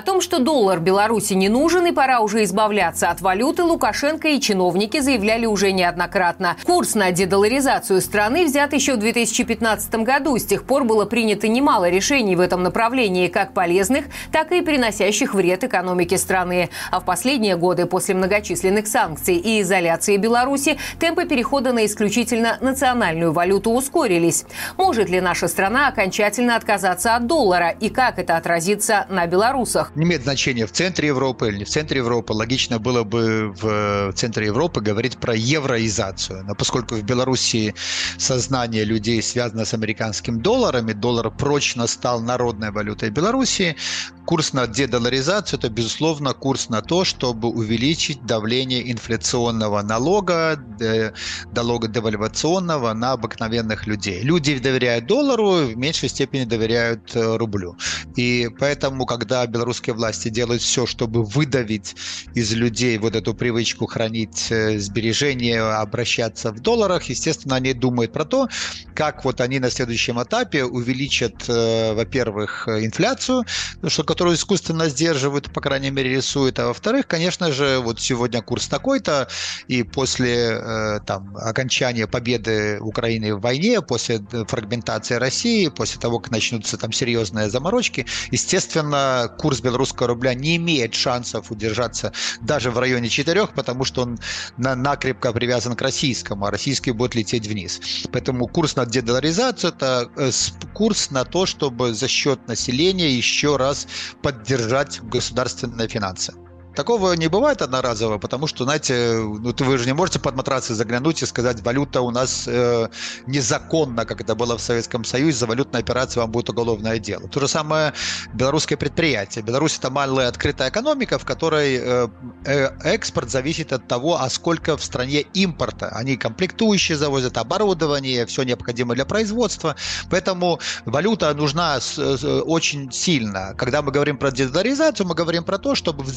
О том, что доллар Беларуси не нужен и пора уже избавляться от валюты, Лукашенко и чиновники заявляли уже неоднократно. Курс на дедоларизацию страны взят еще в 2015 году. С тех пор было принято немало решений в этом направлении, как полезных, так и приносящих вред экономике страны. А в последние годы, после многочисленных санкций и изоляции Беларуси, темпы перехода на исключительно национальную валюту ускорились. Может ли наша страна окончательно отказаться от доллара и как это отразится на белорусах? Не имеет значения в центре Европы или не в центре Европы. Логично было бы в центре Европы говорить про евроизацию. Но поскольку в Беларуси сознание людей связано с американским долларом, и доллар прочно стал народной валютой Беларуси, курс на дедоларизацию – это, безусловно, курс на то, чтобы увеличить давление инфляционного налога, налога девальвационного на обыкновенных людей. Люди доверяют доллару, в меньшей степени доверяют э, рублю. И поэтому, когда белорусские власти делают все, чтобы выдавить из людей вот эту привычку хранить э, сбережения, обращаться в долларах, естественно, они думают про то, как вот они на следующем этапе увеличат, э, во-первых, инфляцию, что, которую искусственно сдерживают, по крайней мере, рисуют, а во-вторых, конечно же, вот сегодня курс такой-то, и после там окончания победы Украины в войне, после фрагментации России, после того, как начнутся там серьезные заморочки, естественно, курс белорусского рубля не имеет шансов удержаться даже в районе 4, потому что он на, накрепко привязан к российскому, а российский будет лететь вниз. Поэтому курс на дедоларизацию – это э, курс на то, чтобы за счет населения еще раз поддержать государственные финансы. Такого не бывает одноразово, потому что, знаете, ну, вы же не можете под матрацы заглянуть и сказать, валюта у нас э, незаконна, как это было в Советском Союзе, за валютные операции вам будет уголовное дело. То же самое белорусское предприятие. Беларусь это малая открытая экономика, в которой э, э, экспорт зависит от того, а сколько в стране импорта. Они комплектующие завозят, оборудование, все необходимое для производства. Поэтому валюта нужна с, с, очень сильно. Когда мы говорим про дезоларизацию, мы говорим про то, чтобы в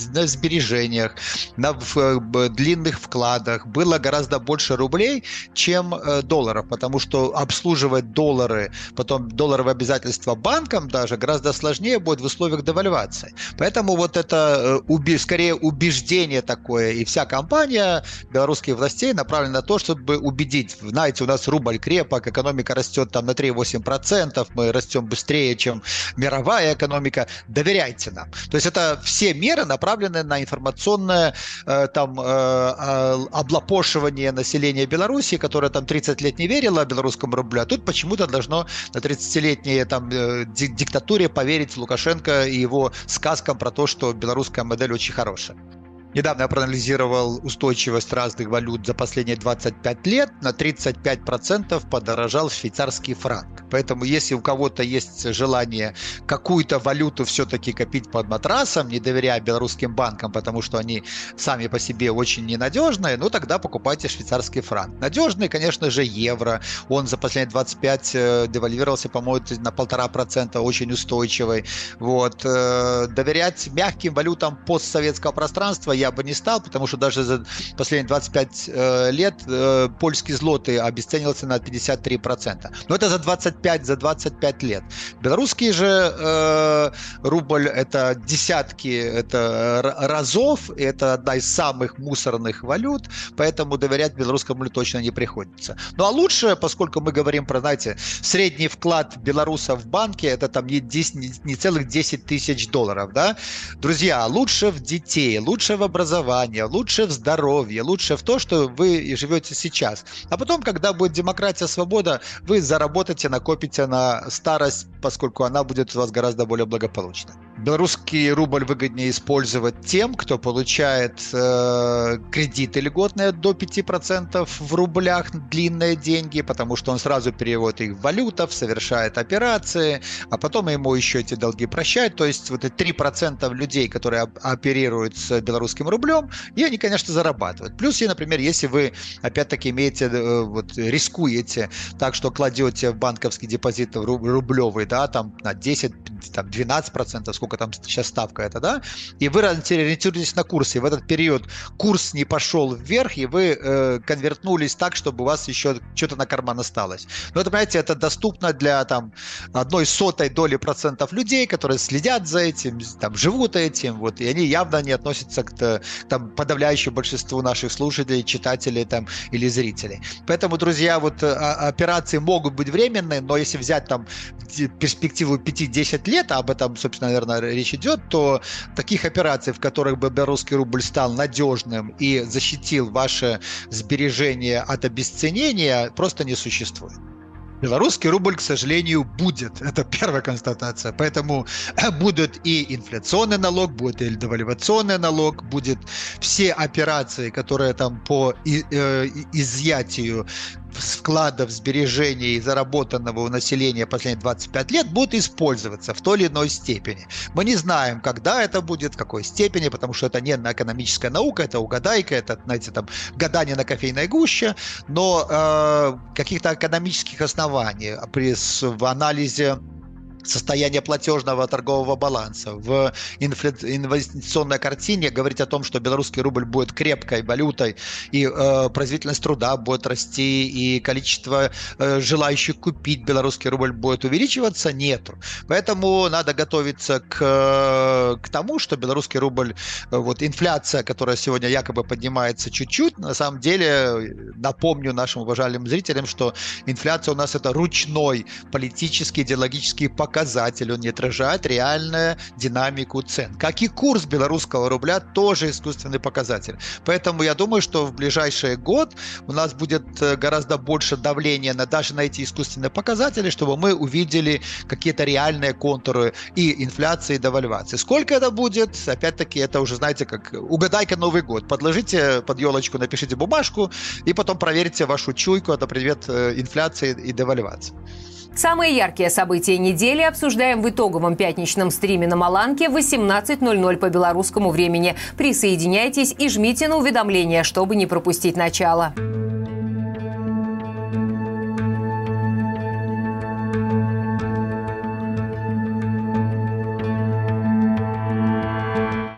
сбережениях, на в, э, длинных вкладах было гораздо больше рублей, чем э, долларов, потому что обслуживать доллары, потом долларовые обязательства банкам даже гораздо сложнее будет в условиях девальвации. Поэтому вот это э, скорее убеждение такое, и вся компания белорусских властей направлена на то, чтобы убедить, знаете, у нас рубль крепок, экономика растет там на 3-8%, мы растем быстрее, чем мировая экономика, доверяйте нам. То есть это все меры направлены на на информационное э, там э, э, облапошивание населения Беларуси, которое там 30 лет не верило белорусскому рублю, а тут почему-то должно на 30-летней там диктатуре поверить Лукашенко и его сказкам про то, что белорусская модель очень хорошая. Недавно я проанализировал устойчивость разных валют за последние 25 лет. На 35% подорожал швейцарский франк. Поэтому если у кого-то есть желание какую-то валюту все-таки копить под матрасом, не доверяя белорусским банкам, потому что они сами по себе очень ненадежные, ну тогда покупайте швейцарский франк. Надежный, конечно же, евро. Он за последние 25 э, девальвировался, по-моему, на полтора процента, очень устойчивый. Вот. Э, доверять мягким валютам постсоветского пространства я бы не стал, потому что даже за последние 25 э, лет э, польский злоты обесценился на 53%. Но это за 25, за 25 лет. Белорусский же э, рубль это десятки это разов, это одна из самых мусорных валют, поэтому доверять белорусскому рублю точно не приходится. Ну а лучше, поскольку мы говорим про, знаете, средний вклад белоруса в банке, это там не, 10, не, не целых 10 тысяч долларов, да? Друзья, лучше в детей, лучше в образование, лучше в здоровье, лучше в то, что вы живете сейчас. А потом, когда будет демократия, свобода, вы заработаете, накопите на старость, поскольку она будет у вас гораздо более благополучна. Белорусский рубль выгоднее использовать тем, кто получает э, кредиты льготные до 5% в рублях, длинные деньги, потому что он сразу переводит их в валютов, совершает операции, а потом ему еще эти долги прощают. То есть вот эти 3% людей, которые оперируют с белорусским рублем, и они, конечно, зарабатывают. Плюс, например, если вы, опять-таки, имеете, э, вот, рискуете так, что кладете в банковский депозит рублевый, да, там на 10, там 12%, сколько сколько там сейчас ставка это, да, и вы ориентируетесь на курс, и в этот период курс не пошел вверх, и вы э, конвертнулись так, чтобы у вас еще что-то на карман осталось. Но это, понимаете, это доступно для там одной сотой доли процентов людей, которые следят за этим, там, живут этим, вот, и они явно не относятся к там, подавляющему большинству наших слушателей, читателей там, или зрителей. Поэтому, друзья, вот а, операции могут быть временные, но если взять там перспективу 5-10 лет, а об этом, собственно, наверное, речь идет, то таких операций, в которых бы белорусский рубль стал надежным и защитил ваше сбережение от обесценения, просто не существует. Белорусский рубль, к сожалению, будет. Это первая констатация. Поэтому э, будет и инфляционный налог, будет и девальвационный налог, будет все операции, которые там по э, изъятию вкладов, сбережений заработанного у населения последние 25 лет будут использоваться в той или иной степени. Мы не знаем, когда это будет, в какой степени, потому что это не экономическая наука, это угадайка, это, знаете, там, гадание на кофейной гуще, но э, каких-то экономических оснований при, в анализе состояние платежного торгового баланса, в инвестиционной картине говорить о том, что белорусский рубль будет крепкой валютой, и э, производительность труда будет расти, и количество э, желающих купить белорусский рубль будет увеличиваться, нету. Поэтому надо готовиться к, к тому, что белорусский рубль, э, вот инфляция, которая сегодня якобы поднимается чуть-чуть, на самом деле, напомню нашим уважаемым зрителям, что инфляция у нас это ручной политический, идеологический показатель показатель, он не отражает реальную динамику цен. Как и курс белорусского рубля, тоже искусственный показатель. Поэтому я думаю, что в ближайший год у нас будет э, гораздо больше давления на даже на эти искусственные показатели, чтобы мы увидели какие-то реальные контуры и инфляции, и девальвации. Сколько это будет? Опять-таки, это уже, знаете, как угадайка Новый год. Подложите под елочку, напишите бумажку, и потом проверьте вашу чуйку, это привет э, инфляции и девальвации. Самые яркие события недели обсуждаем в итоговом пятничном стриме на Маланке в 18.00 по белорусскому времени. Присоединяйтесь и жмите на уведомления, чтобы не пропустить начало.